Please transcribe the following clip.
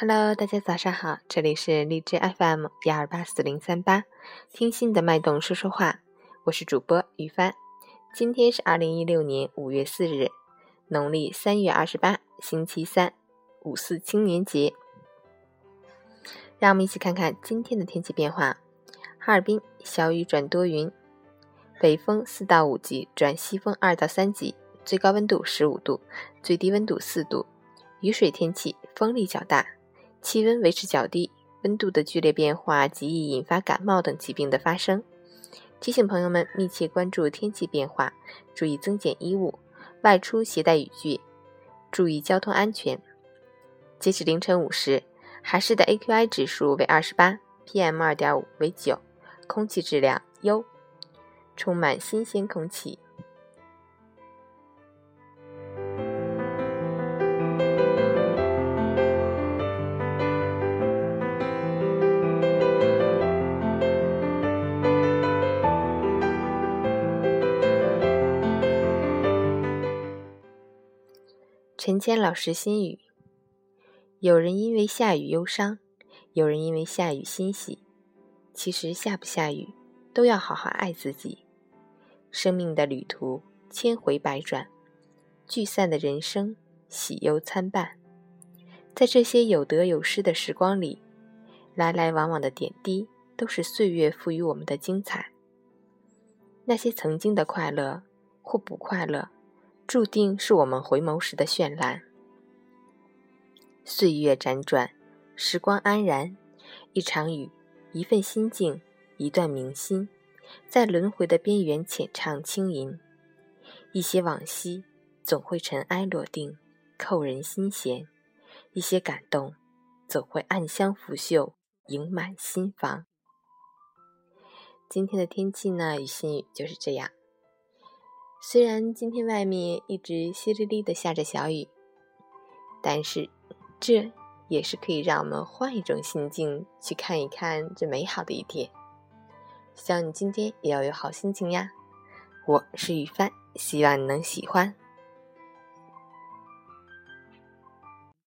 Hello，大家早上好，这里是荔枝 FM 幺二八四零三八，听心的脉动说说话，我是主播于帆。今天是二零一六年五月四日，农历三月二十八，星期三，五四青年节。让我们一起看看今天的天气变化：哈尔滨小雨转多云，北风四到五级转西风二到三级，最高温度十五度，最低温度四度，雨水天气，风力较大。气温维持较低，温度的剧烈变化极易引发感冒等疾病的发生。提醒朋友们密切关注天气变化，注意增减衣物，外出携带雨具，注意交通安全。截止凌晨五时，海市的 AQI 指数为二十八，PM 二点五为九，空气质量优，充满新鲜空气。陈谦老师心语：有人因为下雨忧伤，有人因为下雨欣喜。其实下不下雨，都要好好爱自己。生命的旅途千回百转，聚散的人生喜忧参半。在这些有得有失的时光里，来来往往的点滴，都是岁月赋予我们的精彩。那些曾经的快乐或不快乐。注定是我们回眸时的绚烂。岁月辗转，时光安然，一场雨，一份心境，一段铭心，在轮回的边缘浅唱轻吟。一些往昔总会尘埃落定，扣人心弦；一些感动总会暗香拂袖，盈满心房。今天的天气呢，与心语就是这样。虽然今天外面一直淅沥沥的下着小雨，但是这也是可以让我们换一种心境去看一看这美好的一天。希望你今天也要有好心情呀！我是雨帆，希望你能喜欢。